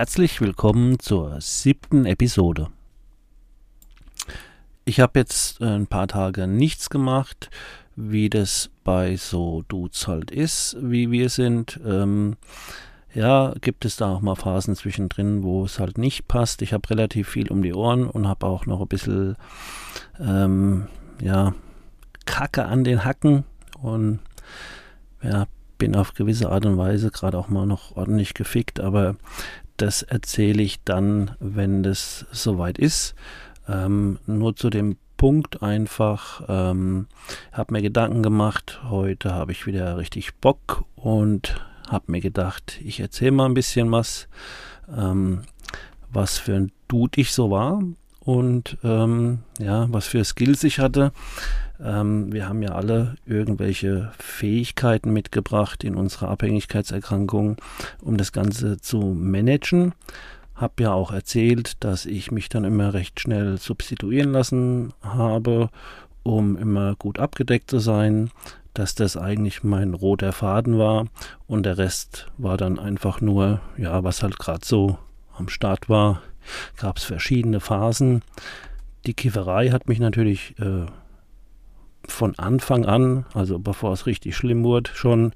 Herzlich willkommen zur siebten Episode. Ich habe jetzt ein paar Tage nichts gemacht, wie das bei so Dudes halt ist, wie wir sind. Ähm, ja, gibt es da auch mal Phasen zwischendrin, wo es halt nicht passt. Ich habe relativ viel um die Ohren und habe auch noch ein bisschen, ähm, ja, Kacke an den Hacken und ja, bin auf gewisse Art und Weise gerade auch mal noch ordentlich gefickt, aber das erzähle ich dann, wenn das soweit ist. Ähm, nur zu dem Punkt einfach, ähm, habe mir Gedanken gemacht, heute habe ich wieder richtig Bock und habe mir gedacht, ich erzähle mal ein bisschen was, ähm, was für ein Dude ich so war und ähm, ja, was für Skills ich hatte. Ähm, wir haben ja alle irgendwelche Fähigkeiten mitgebracht in unserer Abhängigkeitserkrankung, um das Ganze zu managen. Hab ja auch erzählt, dass ich mich dann immer recht schnell substituieren lassen habe, um immer gut abgedeckt zu sein, dass das eigentlich mein roter Faden war und der Rest war dann einfach nur, ja, was halt gerade so am Start war, gab es verschiedene Phasen. Die Kifferei hat mich natürlich äh, von Anfang an, also bevor es richtig schlimm wurde, schon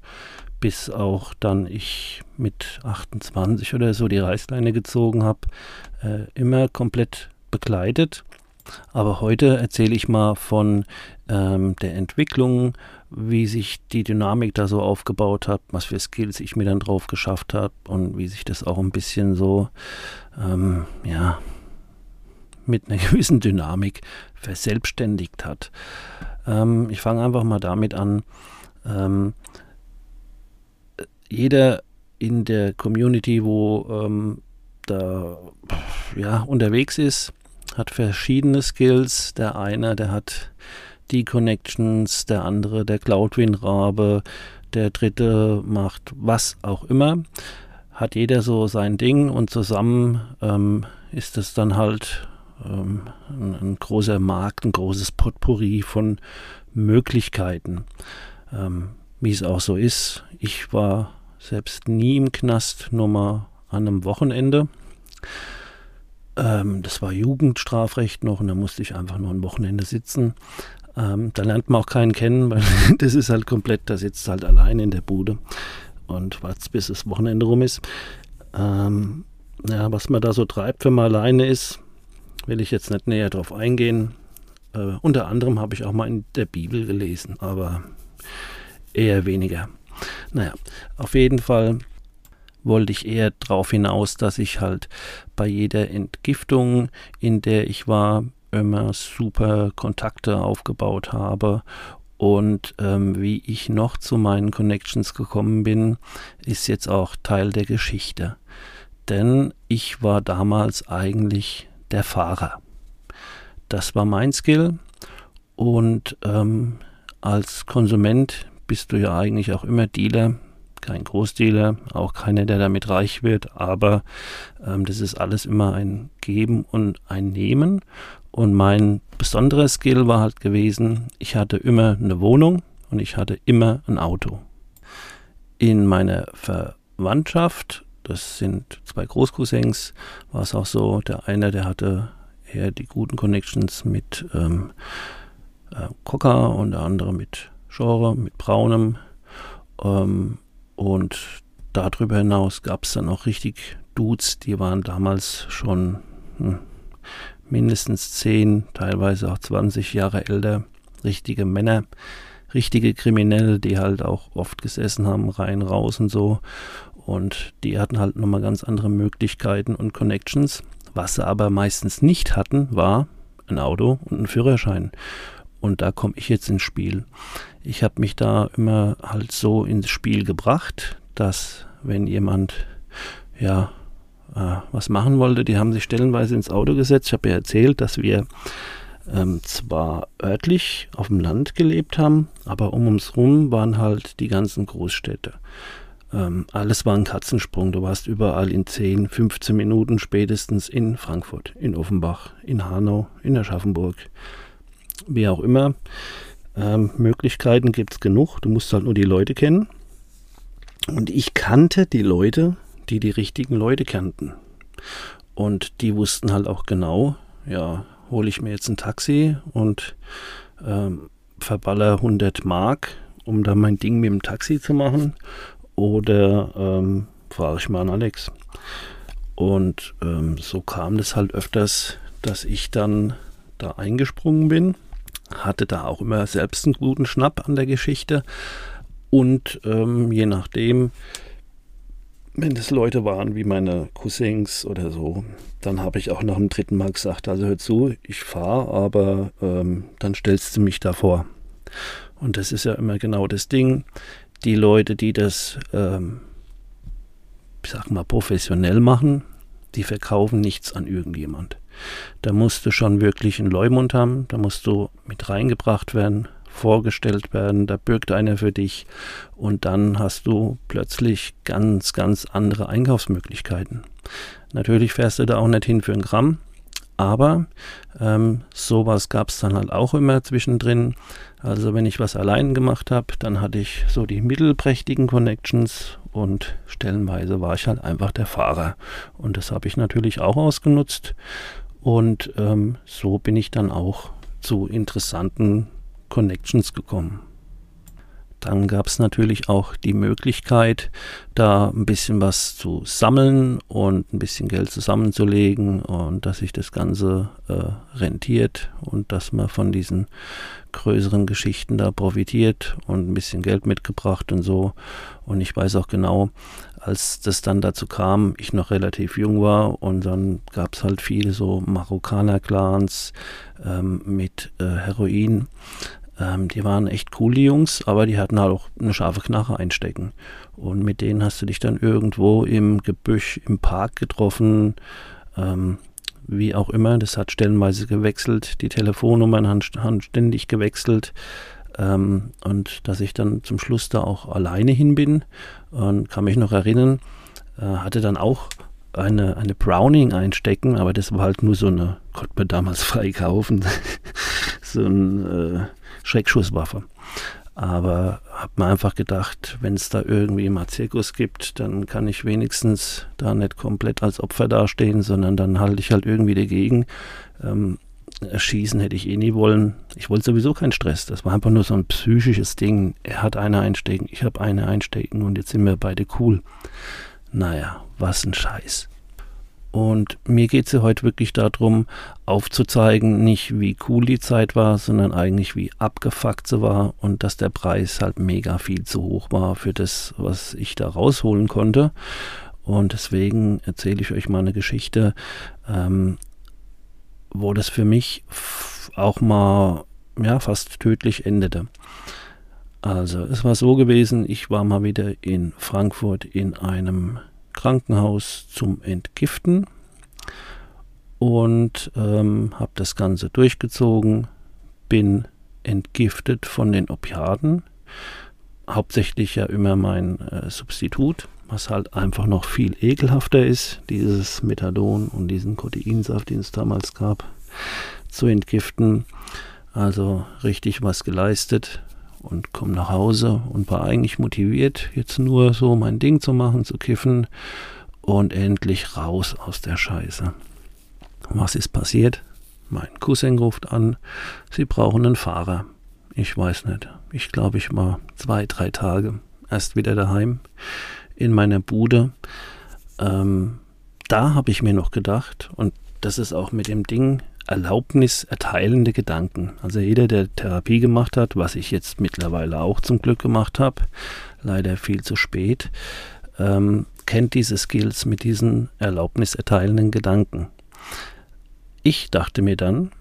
bis auch dann ich mit 28 oder so die Reißleine gezogen habe, äh, immer komplett begleitet. Aber heute erzähle ich mal von ähm, der Entwicklung, wie sich die Dynamik da so aufgebaut hat, was für Skills ich mir dann drauf geschafft habe und wie sich das auch ein bisschen so, ähm, ja, mit einer gewissen Dynamik verselbstständigt hat. Ähm, ich fange einfach mal damit an. Ähm, jeder in der Community, wo ähm, da ja, unterwegs ist, hat verschiedene Skills. Der eine, der hat die Connections, der andere, der Cloudwin-Rabe, der dritte macht was auch immer. Hat jeder so sein Ding und zusammen ähm, ist es dann halt ähm, ein, großer Markt, ein großes Potpourri von Möglichkeiten. Ähm, wie es auch so ist, ich war selbst nie im Knast, nur mal an einem Wochenende. Ähm, das war Jugendstrafrecht noch und da musste ich einfach nur ein Wochenende sitzen. Ähm, da lernt man auch keinen kennen, weil das ist halt komplett, da sitzt halt allein in der Bude und wartet, bis das Wochenende rum ist. Ähm, ja, was man da so treibt, wenn man alleine ist, will ich jetzt nicht näher drauf eingehen. Äh, unter anderem habe ich auch mal in der Bibel gelesen, aber eher weniger. Naja, auf jeden Fall wollte ich eher darauf hinaus, dass ich halt bei jeder Entgiftung, in der ich war, immer super Kontakte aufgebaut habe. Und ähm, wie ich noch zu meinen Connections gekommen bin, ist jetzt auch Teil der Geschichte. Denn ich war damals eigentlich der Fahrer. Das war mein Skill und ähm, als Konsument bist du ja eigentlich auch immer Dealer, kein Großdealer, auch keiner, der damit reich wird, aber ähm, das ist alles immer ein Geben und ein Nehmen. Und mein besonderer Skill war halt gewesen, ich hatte immer eine Wohnung und ich hatte immer ein Auto. In meiner Verwandtschaft das sind zwei Großcousins, war es auch so. Der eine, der hatte eher die guten Connections mit ähm, äh, Coca und der andere mit Genre, mit Braunem. Ähm, und darüber hinaus gab es dann auch richtig Dudes, die waren damals schon hm, mindestens 10, teilweise auch 20 Jahre älter. Richtige Männer, richtige Kriminelle, die halt auch oft gesessen haben, rein, raus und so. Und die hatten halt nochmal ganz andere Möglichkeiten und Connections. Was sie aber meistens nicht hatten, war ein Auto und ein Führerschein. Und da komme ich jetzt ins Spiel. Ich habe mich da immer halt so ins Spiel gebracht, dass wenn jemand ja äh, was machen wollte. Die haben sich stellenweise ins Auto gesetzt. Ich habe ja erzählt, dass wir ähm, zwar örtlich auf dem Land gelebt haben, aber um uns rum waren halt die ganzen Großstädte. Ähm, alles war ein Katzensprung. Du warst überall in 10, 15 Minuten spätestens in Frankfurt, in Offenbach, in Hanau, in Aschaffenburg, wie auch immer. Ähm, Möglichkeiten gibt es genug. Du musst halt nur die Leute kennen. Und ich kannte die Leute, die die richtigen Leute kannten. Und die wussten halt auch genau, ja, hole ich mir jetzt ein Taxi und ähm, verballer 100 Mark, um da mein Ding mit dem Taxi zu machen. Oder ähm, frage ich mal an Alex. Und ähm, so kam das halt öfters, dass ich dann da eingesprungen bin. Hatte da auch immer selbst einen guten Schnapp an der Geschichte. Und ähm, je nachdem, wenn das Leute waren wie meine Cousins oder so, dann habe ich auch nach dem dritten Mal gesagt, also hör zu, ich fahre, aber ähm, dann stellst du mich davor. Und das ist ja immer genau das Ding. Die Leute, die das, ähm, ich sag mal, professionell machen, die verkaufen nichts an irgendjemand. Da musst du schon wirklich einen Leumund haben, da musst du mit reingebracht werden, vorgestellt werden, da bürgt einer für dich und dann hast du plötzlich ganz, ganz andere Einkaufsmöglichkeiten. Natürlich fährst du da auch nicht hin für ein Gramm, aber ähm, sowas gab es dann halt auch immer zwischendrin. Also wenn ich was allein gemacht habe, dann hatte ich so die mittelprächtigen Connections und stellenweise war ich halt einfach der Fahrer. Und das habe ich natürlich auch ausgenutzt. Und ähm, so bin ich dann auch zu interessanten Connections gekommen. Dann gab es natürlich auch die Möglichkeit, da ein bisschen was zu sammeln und ein bisschen Geld zusammenzulegen und dass sich das Ganze äh, rentiert und dass man von diesen größeren Geschichten da profitiert und ein bisschen Geld mitgebracht und so. Und ich weiß auch genau, als das dann dazu kam, ich noch relativ jung war und dann gab es halt viele so Marokkaner-Clans ähm, mit äh, Heroin. Ähm, die waren echt cool, die Jungs, aber die hatten halt auch eine scharfe Knarre einstecken. Und mit denen hast du dich dann irgendwo im Gebüsch, im Park getroffen. Ähm, wie auch immer, das hat stellenweise gewechselt, die Telefonnummern haben, ständig gewechselt. Ähm, und dass ich dann zum Schluss da auch alleine hin bin und kann mich noch erinnern, äh, hatte dann auch eine, eine Browning einstecken, aber das war halt nur so eine, konnte man damals frei kaufen, so ein äh, Schreckschusswaffe. Aber habe mir einfach gedacht, wenn es da irgendwie mal Zirkus gibt, dann kann ich wenigstens da nicht komplett als Opfer dastehen, sondern dann halte ich halt irgendwie dagegen. Ähm, erschießen hätte ich eh nie wollen. Ich wollte sowieso keinen Stress. Das war einfach nur so ein psychisches Ding. Er hat eine einstecken, ich habe eine einstecken und jetzt sind wir beide cool. Naja, was ein Scheiß. Und mir geht es ja heute wirklich darum, aufzuzeigen, nicht wie cool die Zeit war, sondern eigentlich wie abgefuckt sie war und dass der Preis halt mega viel zu hoch war für das, was ich da rausholen konnte. Und deswegen erzähle ich euch mal eine Geschichte, ähm, wo das für mich auch mal ja, fast tödlich endete. Also, es war so gewesen, ich war mal wieder in Frankfurt in einem Krankenhaus zum Entgiften und ähm, habe das Ganze durchgezogen, bin entgiftet von den Opiaten, hauptsächlich ja immer mein äh, Substitut, was halt einfach noch viel ekelhafter ist, dieses Methadon und diesen Koteinsaft, den es damals gab, zu entgiften. Also richtig was geleistet und komme nach Hause und war eigentlich motiviert, jetzt nur so mein Ding zu machen, zu kiffen und endlich raus aus der Scheiße. Was ist passiert? Mein Cousin ruft an, sie brauchen einen Fahrer. Ich weiß nicht. Ich glaube, ich war zwei, drei Tage erst wieder daheim in meiner Bude. Ähm, da habe ich mir noch gedacht, und das ist auch mit dem Ding Erlaubnis erteilende Gedanken. Also jeder, der Therapie gemacht hat, was ich jetzt mittlerweile auch zum Glück gemacht habe, leider viel zu spät, ähm, kennt diese Skills mit diesen Erlaubnis erteilenden Gedanken. Ich dachte mir dann,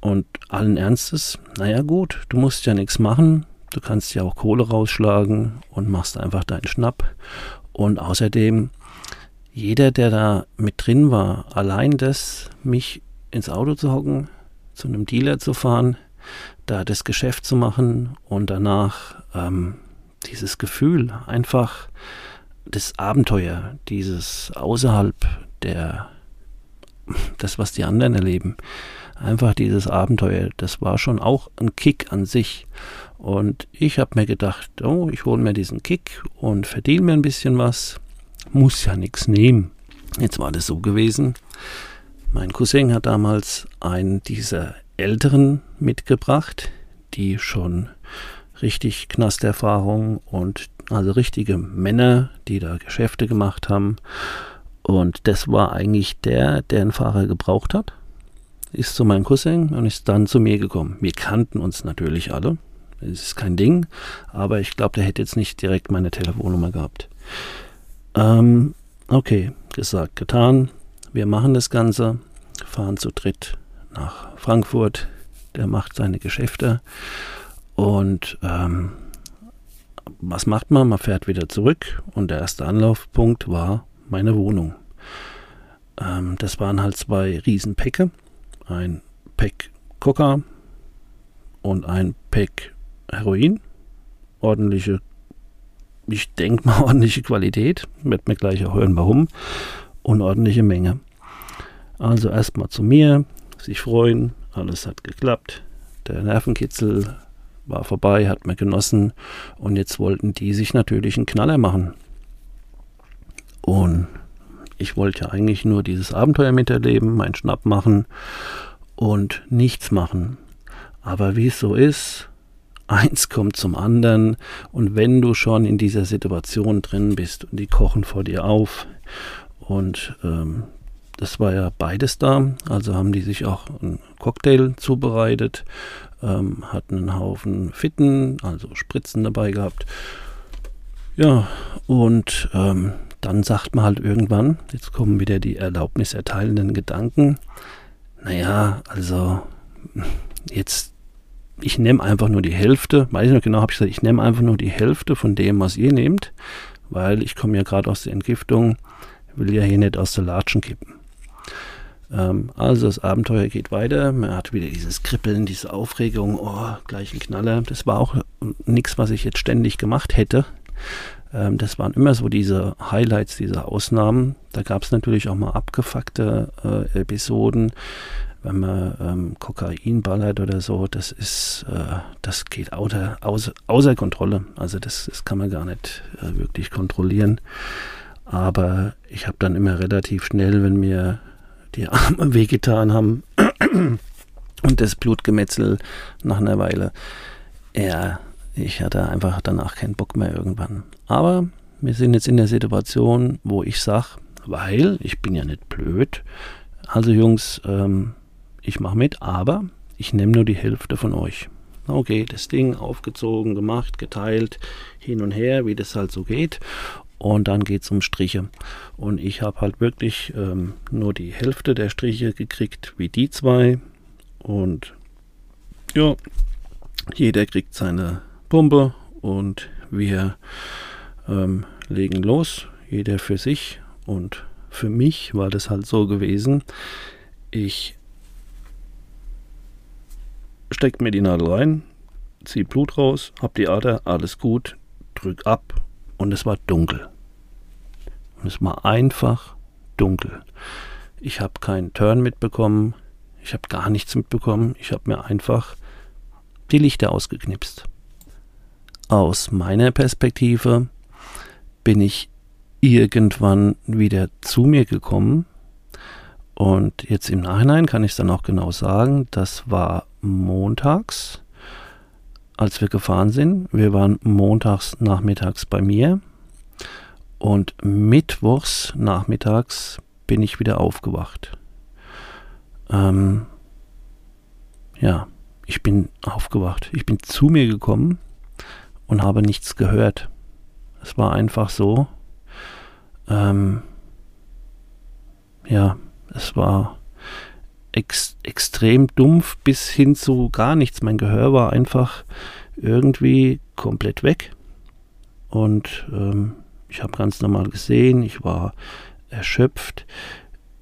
und allen Ernstes, naja gut, du musst ja nichts machen, du kannst ja auch Kohle rausschlagen und machst einfach deinen Schnapp Und außerdem, jeder, der da mit drin war, allein das, mich ins Auto zu hocken, zu einem Dealer zu fahren, da das Geschäft zu machen und danach ähm, dieses Gefühl, einfach das Abenteuer, dieses außerhalb der, das, was die anderen erleben, einfach dieses Abenteuer, das war schon auch ein Kick an sich. Und ich habe mir gedacht, oh, ich hole mir diesen Kick und verdiene mir ein bisschen was, muss ja nichts nehmen. Jetzt war das so gewesen. Mein Cousin hat damals einen dieser Älteren mitgebracht, die schon richtig Knasterfahrung und also richtige Männer, die da Geschäfte gemacht haben. Und das war eigentlich der, der einen Fahrer gebraucht hat. Ist zu meinem Cousin und ist dann zu mir gekommen. Wir kannten uns natürlich alle. Das ist kein Ding. Aber ich glaube, der hätte jetzt nicht direkt meine Telefonnummer gehabt. Ähm, okay, gesagt, getan. Wir machen das Ganze. Fahren zu dritt nach Frankfurt. Der macht seine Geschäfte. Und ähm, was macht man? Man fährt wieder zurück und der erste Anlaufpunkt war meine Wohnung. Ähm, das waren halt zwei Riesenpäcke. Ein Päck Coca und ein Päck Heroin. Ordentliche, ich denke mal ordentliche Qualität. Wird mir gleich auch hören, warum. Und ordentliche Menge. Also erstmal zu mir, sich freuen, alles hat geklappt. Der Nervenkitzel war vorbei, hat man genossen und jetzt wollten die sich natürlich einen Knaller machen. Und ich wollte ja eigentlich nur dieses Abenteuer miterleben, meinen Schnapp machen und nichts machen. Aber wie es so ist, eins kommt zum anderen und wenn du schon in dieser Situation drin bist und die kochen vor dir auf und ähm, das war ja beides da, also haben die sich auch einen Cocktail zubereitet ähm, hatten einen Haufen Fitten, also Spritzen dabei gehabt. Ja, und ähm, dann sagt man halt irgendwann, jetzt kommen wieder die erlaubniserteilenden Gedanken, naja, also jetzt, ich nehme einfach nur die Hälfte, weiß ich noch genau, habe ich gesagt, ich nehme einfach nur die Hälfte von dem, was ihr nehmt, weil ich komme ja gerade aus der Entgiftung, will ja hier nicht aus der Latschen kippen. Ähm, also das Abenteuer geht weiter. Man hat wieder dieses Kribbeln, diese Aufregung, oh, gleich ein Knaller. Das war auch nichts, was ich jetzt ständig gemacht hätte. Ähm, das waren immer so diese Highlights, diese Ausnahmen. Da gab es natürlich auch mal abgefuckte äh, Episoden. Wenn man ähm, Kokain ballert oder so, das ist, äh, das geht außer, außer, außer Kontrolle. Also das, das kann man gar nicht äh, wirklich kontrollieren. Aber ich habe dann immer relativ schnell, wenn mir die Arme wehgetan haben und das Blutgemetzel nach einer Weile. Ja, ich hatte einfach danach keinen Bock mehr irgendwann. Aber wir sind jetzt in der Situation, wo ich sage, weil ich bin ja nicht blöd. Also Jungs, ähm, ich mache mit, aber ich nehme nur die Hälfte von euch. Okay, das Ding aufgezogen, gemacht, geteilt, hin und her, wie das halt so geht und dann geht es um Striche. Und ich habe halt wirklich ähm, nur die Hälfte der Striche gekriegt, wie die zwei. Und ja, jeder kriegt seine Pumpe und wir ähm, legen los, jeder für sich. Und für mich war das halt so gewesen, ich stecke mir die Nadel rein, ziehe Blut raus, hab die Ader, alles gut, drück ab und es war dunkel. Und es war einfach dunkel. Ich habe keinen Turn mitbekommen, ich habe gar nichts mitbekommen, ich habe mir einfach die Lichter ausgeknipst. Aus meiner Perspektive bin ich irgendwann wieder zu mir gekommen und jetzt im Nachhinein kann ich es dann auch genau sagen, das war montags als wir gefahren sind. Wir waren montags nachmittags bei mir und mittwochs nachmittags bin ich wieder aufgewacht. Ähm, ja, ich bin aufgewacht. Ich bin zu mir gekommen und habe nichts gehört. Es war einfach so. Ähm, ja, es war ex extrem dumpf bis hin zu gar nichts. Mein Gehör war einfach irgendwie komplett weg. Und ähm, Ich habe ganz normal gesehen, ich war erschöpft.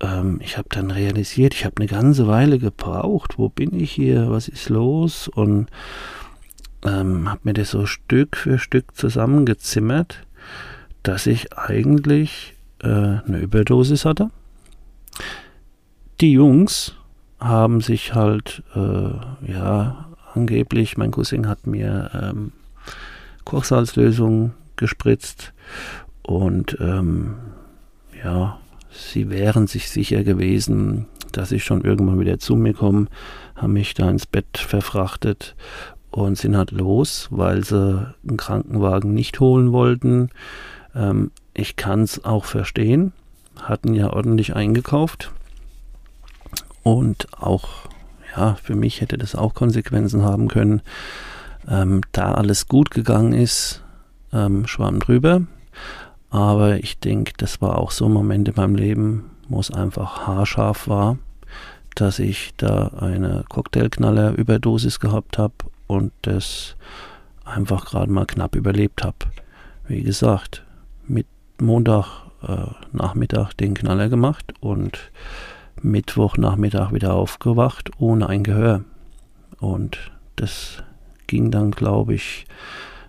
Ähm, ich habe dann realisiert, ich habe eine ganze Weile gebraucht. Wo bin ich hier? Was ist los? Und ähm, habe mir das so Stück für Stück zusammengezimmert, dass ich eigentlich äh, eine Überdosis hatte. Die Jungs haben sich halt, äh, ja, angeblich, mein Cousin hat mir ähm, Kochsalzlösung gespritzt und ähm, ja, sie wären sich sicher gewesen, dass ich schon irgendwann wieder zu mir komme, haben mich da ins Bett verfrachtet und sind halt los, weil sie einen Krankenwagen nicht holen wollten. Ähm, ich kann es auch verstehen, hatten ja ordentlich eingekauft und auch, ja, für mich hätte das auch Konsequenzen haben können. Ähm, da alles gut gegangen ist, ähm, schwamm drüber. Aber ich denke, das war auch so ein Moment in meinem Leben, wo es einfach haarscharf war, dass ich da eine Cocktailknaller-Überdosis gehabt habe und das einfach gerade mal knapp überlebt habe. Wie gesagt, mit Montag äh, Nachmittag den Knaller gemacht und Mittwoch Nachmittag wieder aufgewacht ohne ein Gehör. Und das ging dann, glaube ich,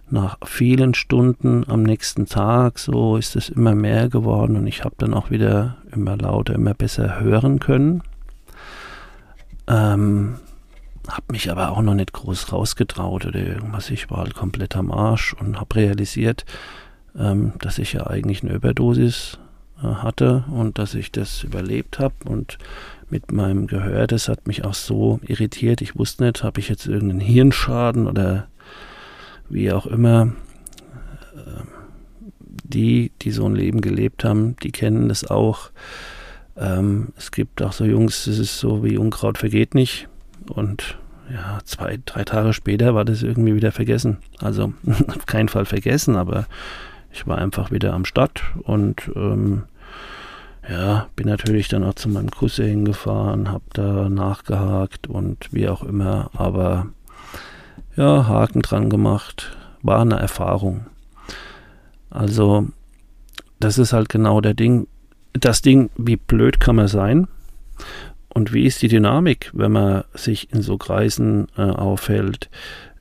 nach vielen Stunden am nächsten Tag, so ist es immer mehr geworden und ich habe dann auch wieder immer lauter, immer besser hören können. Ähm, habe mich aber auch noch nicht groß rausgetraut oder irgendwas. Ich war halt komplett am Arsch und habe realisiert, ähm, dass ich ja eigentlich eine Überdosis hatte und dass ich das überlebt habe und mit meinem Gehör, das hat mich auch so irritiert. Ich wusste nicht, habe ich jetzt irgendeinen Hirnschaden oder wie auch immer. Ähm, die, die so ein Leben gelebt haben, die kennen das auch. Ähm, es gibt auch so Jungs, es ist so wie Unkraut vergeht nicht. Und ja, zwei, drei Tage später war das irgendwie wieder vergessen. Also auf keinen Fall vergessen, aber ich war einfach wieder am Start und ähm, ja, bin natürlich dann auch zu meinem Cousin gefahren, hab da nachgehakt und wie auch immer, aber ja, Haken dran gemacht, war eine Erfahrung. Also, das ist halt genau der Ding, das Ding, wie blöd kann man sein? Und wie ist die Dynamik, wenn man sich in so Kreisen äh, aufhält,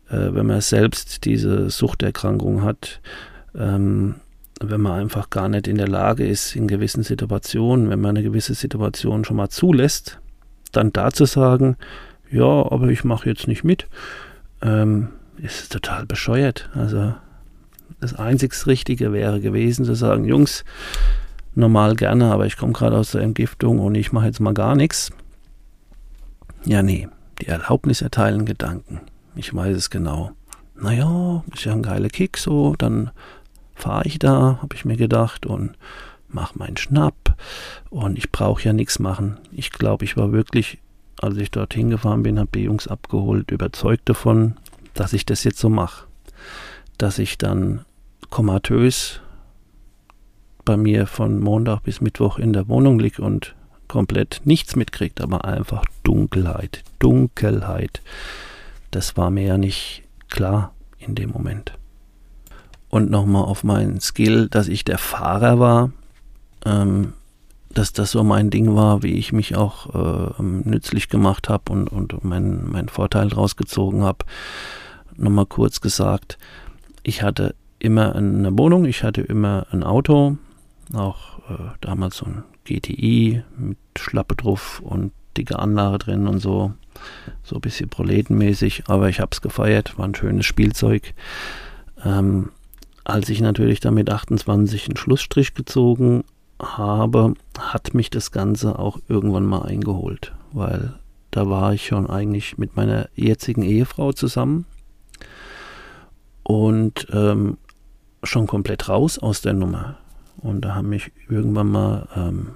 äh, wenn man selbst diese Suchterkrankung hat, ähm, wenn man einfach gar nicht in der Lage ist, in gewissen Situationen, wenn man eine gewisse Situation schon mal zulässt, dann da zu sagen, ja, aber ich mache jetzt nicht mit, ähm, ist total bescheuert. Also das einzig Richtige wäre gewesen zu sagen, Jungs, normal gerne, aber ich komme gerade aus der Entgiftung und ich mache jetzt mal gar nichts. Ja, nee, die Erlaubnis erteilen Gedanken. Ich weiß es genau. Naja, ist ja ein geiler Kick so, dann fahre ich da, habe ich mir gedacht, und mache meinen Schnapp. Und ich brauche ja nichts machen. Ich glaube, ich war wirklich, als ich dorthin gefahren bin, habe die Jungs abgeholt, überzeugt davon, dass ich das jetzt so mache. Dass ich dann komatös bei mir von Montag bis Mittwoch in der Wohnung liege und komplett nichts mitkriegt, aber einfach Dunkelheit, Dunkelheit. Das war mir ja nicht klar in dem Moment. Und nochmal auf meinen Skill, dass ich der Fahrer war, ähm, dass das so mein Ding war, wie ich mich auch äh, nützlich gemacht habe und, und meinen mein Vorteil draus gezogen habe. Nochmal kurz gesagt, ich hatte immer eine Wohnung, ich hatte immer ein Auto, auch äh, damals so ein GTI mit Schlappe drauf und dicke Anlage drin und so. So ein bisschen proletenmäßig, aber ich habe es gefeiert, war ein schönes Spielzeug. Ähm, als ich natürlich damit 28 einen Schlussstrich gezogen habe, hat mich das Ganze auch irgendwann mal eingeholt, weil da war ich schon eigentlich mit meiner jetzigen Ehefrau zusammen und ähm, schon komplett raus aus der Nummer. Und da haben mich irgendwann mal ähm,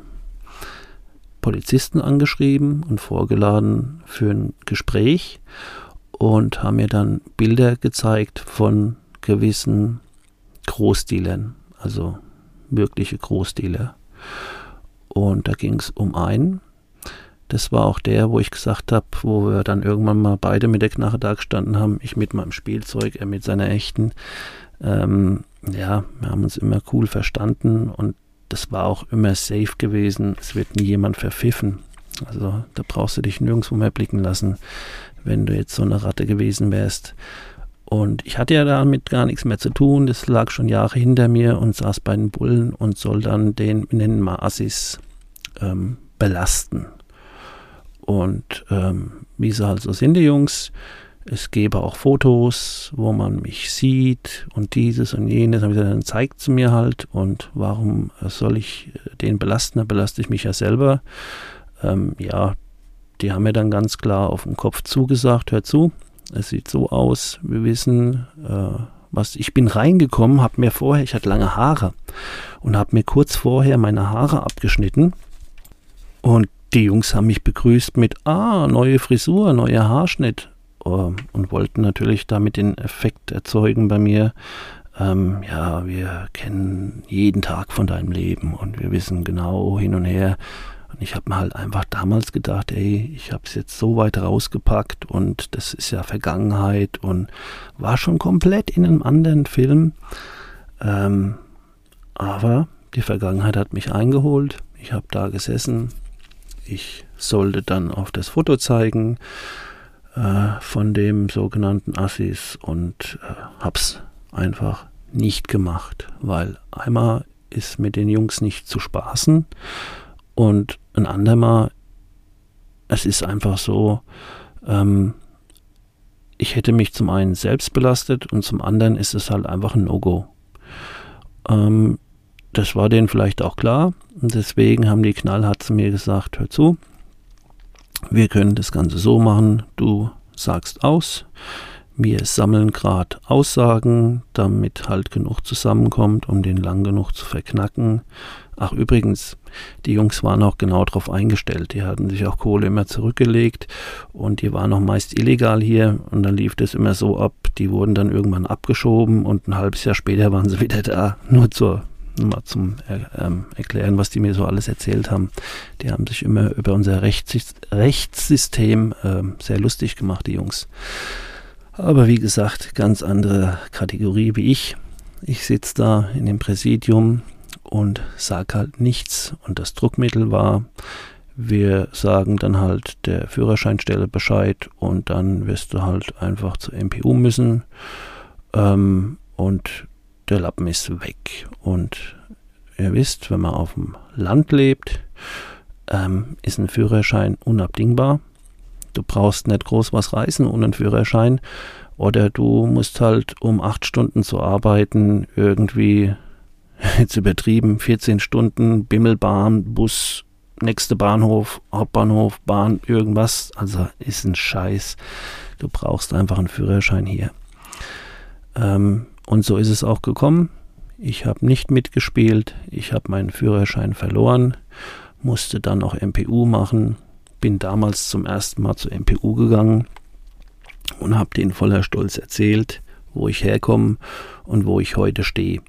Polizisten angeschrieben und vorgeladen für ein Gespräch und haben mir dann Bilder gezeigt von gewissen Großdealern, also wirkliche Großdealer. Und da ging es um einen, Das war auch der, wo ich gesagt habe, wo wir dann irgendwann mal beide mit der Knarre da gestanden haben. Ich mit meinem Spielzeug, er mit seiner echten. Ähm, ja, wir haben uns immer cool verstanden und das war auch immer safe gewesen. Es wird nie jemand verpfiffen. Also da brauchst du dich nirgendwo mehr blicken lassen, wenn du jetzt so eine Ratte gewesen wärst. Und ich hatte ja damit gar nichts mehr zu tun. Das lag schon Jahre hinter mir und saß bei den Bullen und soll dann den, wir nennen mal Assis, ähm, belasten. Und ähm, wie sie halt so sind, die Jungs, es gäbe auch Fotos, wo man mich sieht und dieses und jenes. Dann, dann zeigt sie mir halt und warum soll ich den belasten? Da belaste ich mich ja selber. Ähm, ja, die haben mir dann ganz klar auf den Kopf zugesagt, hör zu, es sieht so aus, wir wissen, äh, was, ich bin reingekommen, habe mir vorher, ich hatte lange Haare und habe mir kurz vorher meine Haare abgeschnitten und die Jungs haben mich begrüßt mit, ah, neue Frisur, neuer Haarschnitt uh, und wollten natürlich damit den Effekt erzeugen bei mir, ähm, ja, wir kennen jeden Tag von deinem Leben und wir wissen genau hin und her. Und ich habe mir halt einfach damals gedacht, ey, ich habe es jetzt so weit rausgepackt und das ist ja Vergangenheit und war schon komplett in einem anderen Film. Ähm, aber die Vergangenheit hat mich eingeholt. Ich habe da gesessen, ich sollte dann auf das Foto zeigen äh, von dem sogenannten Assis und äh, hab's einfach nicht gemacht, weil einmal ist mit den Jungs nicht zu spaßen und ein andermal, es ist einfach so, ähm, ich hätte mich zum einen selbst belastet und zum anderen ist es halt einfach ein No-Go. Ähm, das war denen vielleicht auch klar. Und deswegen haben die knallhart zu mir gesagt, hör zu, wir können das Ganze so machen, du sagst aus, wir sammeln gerade Aussagen, damit halt genug zusammenkommt, um den lang genug zu verknacken. Ach übrigens, die Jungs waren auch genau darauf eingestellt. Die hatten sich auch Kohle immer zurückgelegt und die waren auch meist illegal hier und dann lief das immer so ab. Die wurden dann irgendwann abgeschoben und ein halbes Jahr später waren sie wieder da. Nur zur mal zum ähm, Erklären, was die mir so alles erzählt haben. Die haben sich immer über unser Rechts Rechtssystem äh, sehr lustig gemacht, die Jungs. Aber wie gesagt, ganz andere Kategorie wie ich. Ich sitze da in dem Präsidium und sage halt nichts. Und das Druckmittel war, wir sagen dann halt der Führerscheinstelle Bescheid und dann wirst du halt einfach zur MPU müssen. Ähm, und der Lappen ist weg. Und ihr wisst, wenn man auf dem Land lebt, ähm, ist ein Führerschein unabdingbar. Du brauchst nicht groß was reisen ohne einen Führerschein. Oder du musst halt, um acht Stunden zu arbeiten, irgendwie, jetzt übertrieben, 14 Stunden, Bimmelbahn, Bus, nächste Bahnhof, Hauptbahnhof, Bahn, irgendwas. Also ist ein Scheiß. Du brauchst einfach einen Führerschein hier. Ähm, und so ist es auch gekommen. Ich habe nicht mitgespielt, ich habe meinen Führerschein verloren, musste dann auch MPU machen, bin damals zum ersten Mal zur MPU gegangen und habe denen voller Stolz erzählt, wo ich herkomme und wo ich heute stehe.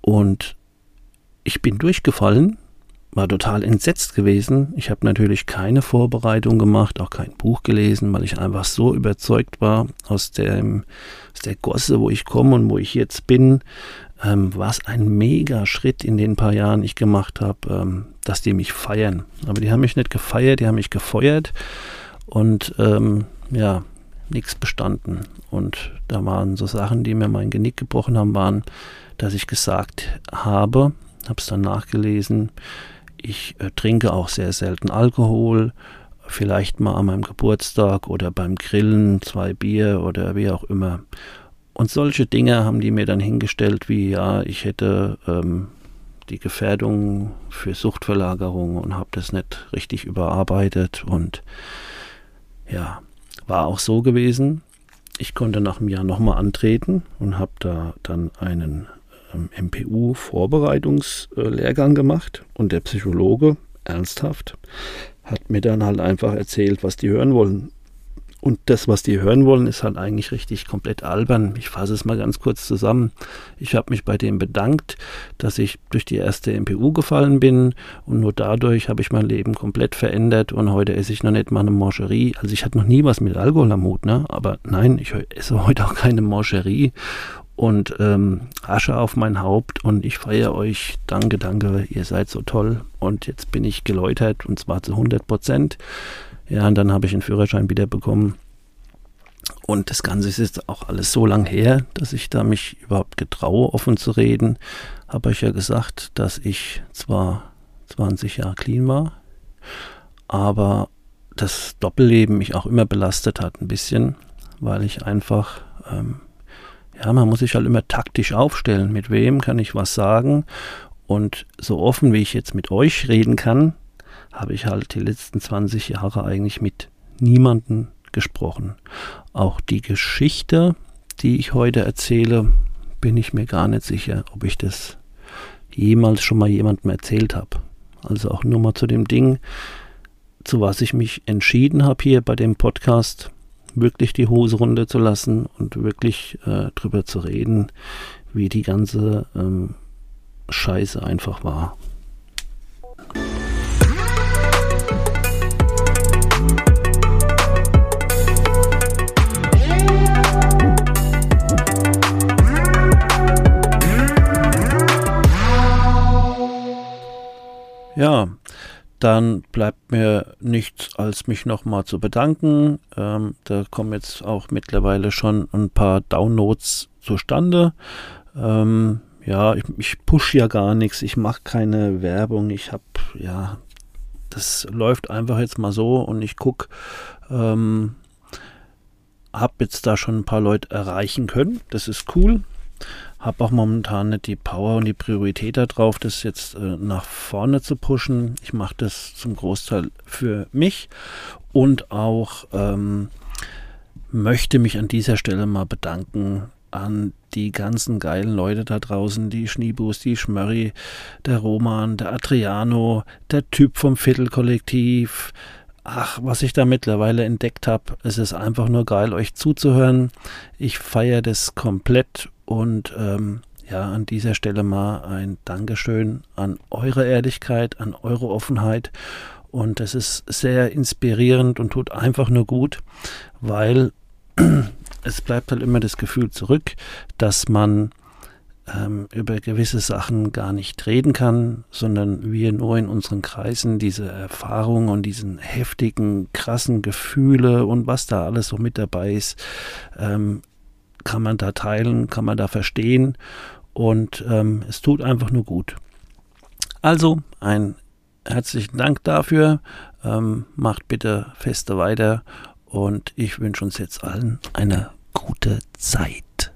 Und ich bin durchgefallen, war total entsetzt gewesen. Ich habe natürlich keine Vorbereitung gemacht, auch kein Buch gelesen, weil ich einfach so überzeugt war aus, dem, aus der Gosse, wo ich komme und wo ich jetzt bin. Ähm, war es ein mega Schritt in den paar Jahren, ich gemacht habe, ähm, dass die mich feiern. Aber die haben mich nicht gefeiert, die haben mich gefeuert und ähm, ja, nichts bestanden. Und da waren so Sachen, die mir mein Genick gebrochen haben, waren, dass ich gesagt habe, habe es dann nachgelesen, ich äh, trinke auch sehr selten Alkohol, vielleicht mal an meinem Geburtstag oder beim Grillen zwei Bier oder wie auch immer. Und solche Dinge haben die mir dann hingestellt, wie ja, ich hätte ähm, die Gefährdung für Suchtverlagerung und habe das nicht richtig überarbeitet und ja, war auch so gewesen. Ich konnte nach einem Jahr nochmal antreten und habe da dann einen ähm, MPU-Vorbereitungslehrgang gemacht und der Psychologe, ernsthaft, hat mir dann halt einfach erzählt, was die hören wollen. Und das, was die hören wollen, ist halt eigentlich richtig komplett albern. Ich fasse es mal ganz kurz zusammen. Ich habe mich bei dem bedankt, dass ich durch die erste MPU gefallen bin und nur dadurch habe ich mein Leben komplett verändert und heute esse ich noch nicht mal eine Mancherie. Also ich hatte noch nie was mit Alkohol am Hut, ne? Aber nein, ich esse heute auch keine Mancherie und ähm, Asche auf mein Haupt und ich feiere euch. Danke, danke, ihr seid so toll. Und jetzt bin ich geläutert und zwar zu 100 Prozent. Ja, und dann habe ich einen Führerschein wieder bekommen. Und das Ganze ist jetzt auch alles so lang her, dass ich da mich überhaupt getraue, offen zu reden. Habe euch ja gesagt, dass ich zwar 20 Jahre clean war, aber das Doppelleben mich auch immer belastet hat ein bisschen, weil ich einfach, ähm, ja, man muss sich halt immer taktisch aufstellen, mit wem kann ich was sagen. Und so offen wie ich jetzt mit euch reden kann, habe ich halt die letzten 20 Jahre eigentlich mit niemandem gesprochen. Auch die Geschichte, die ich heute erzähle, bin ich mir gar nicht sicher, ob ich das jemals schon mal jemandem erzählt habe. Also auch nur mal zu dem Ding, zu was ich mich entschieden habe hier bei dem Podcast, wirklich die Hose runter zu lassen und wirklich äh, drüber zu reden, wie die ganze ähm, Scheiße einfach war. Ja, dann bleibt mir nichts, als mich nochmal zu bedanken. Ähm, da kommen jetzt auch mittlerweile schon ein paar Downloads zustande. Ähm, ja, ich, ich push ja gar nichts, ich mache keine Werbung, ich habe, ja, das läuft einfach jetzt mal so und ich gucke, ähm, habe jetzt da schon ein paar Leute erreichen können, das ist cool habe auch momentan nicht die Power und die Priorität darauf, das jetzt äh, nach vorne zu pushen. Ich mache das zum Großteil für mich und auch ähm, möchte mich an dieser Stelle mal bedanken an die ganzen geilen Leute da draußen, die Schneebus, die Schmörri, der Roman, der Adriano, der Typ vom Viertelkollektiv. Ach, was ich da mittlerweile entdeckt habe, es ist einfach nur geil, euch zuzuhören. Ich feiere das komplett und ähm, ja, an dieser Stelle mal ein Dankeschön an eure Ehrlichkeit, an eure Offenheit. Und es ist sehr inspirierend und tut einfach nur gut, weil es bleibt halt immer das Gefühl zurück, dass man ähm, über gewisse Sachen gar nicht reden kann, sondern wir nur in unseren Kreisen diese Erfahrungen und diesen heftigen, krassen Gefühle und was da alles so mit dabei ist, ähm, kann man da teilen, kann man da verstehen und ähm, es tut einfach nur gut. Also ein herzlichen Dank dafür. Ähm, macht bitte feste weiter und ich wünsche uns jetzt allen eine gute Zeit.